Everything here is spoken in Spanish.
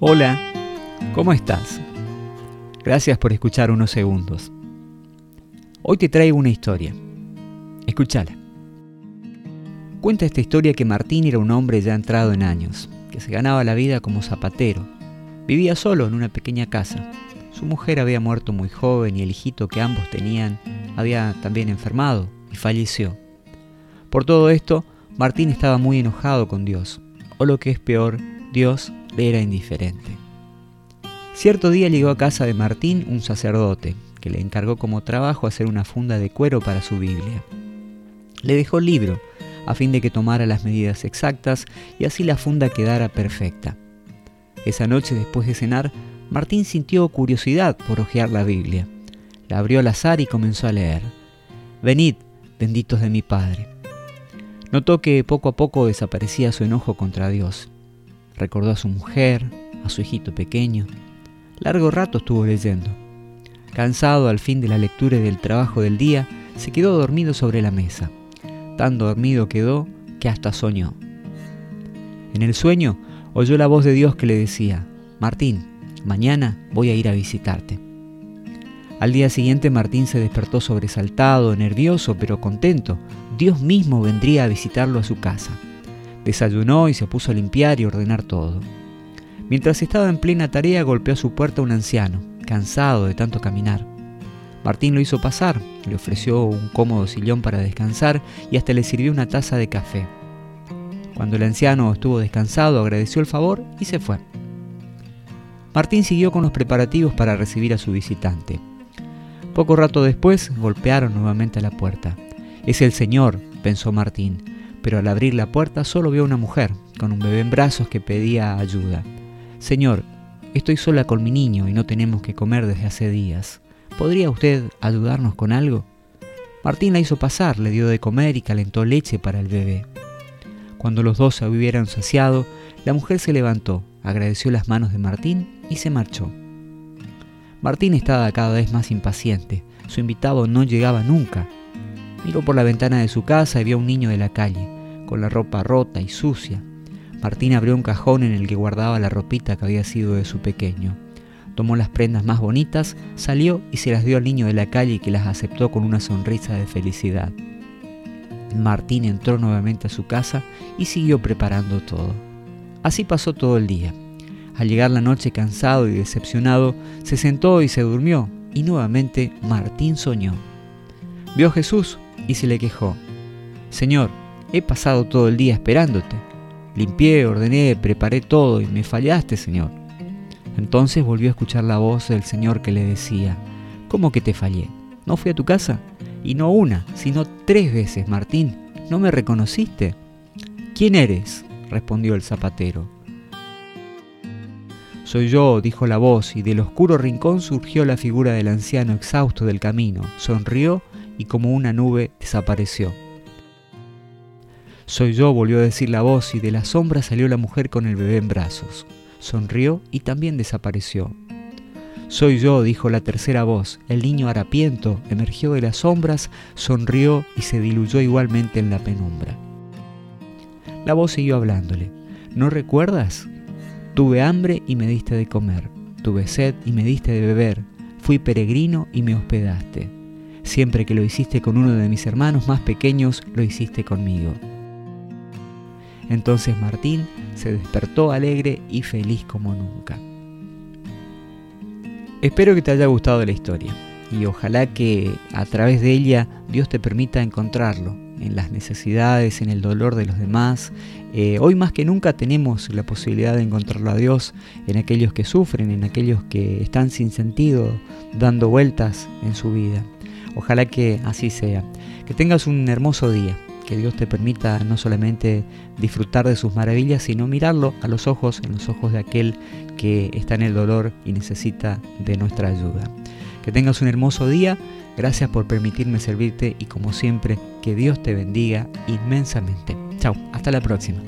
Hola, ¿cómo estás? Gracias por escuchar unos segundos. Hoy te traigo una historia. Escúchala. Cuenta esta historia que Martín era un hombre ya entrado en años, que se ganaba la vida como zapatero. Vivía solo en una pequeña casa. Su mujer había muerto muy joven y el hijito que ambos tenían había también enfermado y falleció. Por todo esto, Martín estaba muy enojado con Dios, o lo que es peor, Dios le era indiferente. Cierto día llegó a casa de Martín un sacerdote, que le encargó como trabajo hacer una funda de cuero para su Biblia. Le dejó el libro, a fin de que tomara las medidas exactas y así la funda quedara perfecta. Esa noche, después de cenar, Martín sintió curiosidad por hojear la Biblia. La abrió al azar y comenzó a leer. Venid, benditos de mi Padre. Notó que poco a poco desaparecía su enojo contra Dios. Recordó a su mujer, a su hijito pequeño. Largo rato estuvo leyendo. Cansado al fin de la lectura y del trabajo del día, se quedó dormido sobre la mesa. Tan dormido quedó que hasta soñó. En el sueño oyó la voz de Dios que le decía, Martín, mañana voy a ir a visitarte. Al día siguiente Martín se despertó sobresaltado, nervioso, pero contento. Dios mismo vendría a visitarlo a su casa. Desayunó y se puso a limpiar y ordenar todo. Mientras estaba en plena tarea golpeó a su puerta un anciano, cansado de tanto caminar. Martín lo hizo pasar, le ofreció un cómodo sillón para descansar y hasta le sirvió una taza de café. Cuando el anciano estuvo descansado agradeció el favor y se fue. Martín siguió con los preparativos para recibir a su visitante. Poco rato después golpearon nuevamente a la puerta. Es el señor, pensó Martín, pero al abrir la puerta solo vio a una mujer, con un bebé en brazos que pedía ayuda. Señor, estoy sola con mi niño y no tenemos que comer desde hace días. ¿Podría usted ayudarnos con algo? Martín la hizo pasar, le dio de comer y calentó leche para el bebé. Cuando los dos se hubieran saciado, la mujer se levantó, agradeció las manos de Martín y se marchó. Martín estaba cada vez más impaciente. Su invitado no llegaba nunca. Miró por la ventana de su casa y vio a un niño de la calle, con la ropa rota y sucia. Martín abrió un cajón en el que guardaba la ropita que había sido de su pequeño. Tomó las prendas más bonitas, salió y se las dio al niño de la calle que las aceptó con una sonrisa de felicidad. Martín entró nuevamente a su casa y siguió preparando todo. Así pasó todo el día. Al llegar la noche cansado y decepcionado, se sentó y se durmió, y nuevamente Martín soñó. Vio a Jesús y se le quejó. Señor, he pasado todo el día esperándote. Limpié, ordené, preparé todo y me fallaste, Señor. Entonces volvió a escuchar la voz del Señor que le decía, ¿Cómo que te fallé? ¿No fui a tu casa? Y no una, sino tres veces, Martín. ¿No me reconociste? ¿Quién eres? respondió el zapatero. Soy yo, dijo la voz, y del oscuro rincón surgió la figura del anciano exhausto del camino. Sonrió y como una nube desapareció. Soy yo, volvió a decir la voz, y de la sombra salió la mujer con el bebé en brazos. Sonrió y también desapareció. Soy yo, dijo la tercera voz. El niño harapiento emergió de las sombras, sonrió y se diluyó igualmente en la penumbra. La voz siguió hablándole. ¿No recuerdas? Tuve hambre y me diste de comer. Tuve sed y me diste de beber. Fui peregrino y me hospedaste. Siempre que lo hiciste con uno de mis hermanos más pequeños, lo hiciste conmigo. Entonces Martín se despertó alegre y feliz como nunca. Espero que te haya gustado la historia y ojalá que a través de ella Dios te permita encontrarlo en las necesidades, en el dolor de los demás. Eh, hoy más que nunca tenemos la posibilidad de encontrarlo a Dios en aquellos que sufren, en aquellos que están sin sentido, dando vueltas en su vida. Ojalá que así sea. Que tengas un hermoso día. Que Dios te permita no solamente disfrutar de sus maravillas, sino mirarlo a los ojos, en los ojos de aquel que está en el dolor y necesita de nuestra ayuda. Que tengas un hermoso día. Gracias por permitirme servirte y como siempre, que Dios te bendiga inmensamente. Chao, hasta la próxima.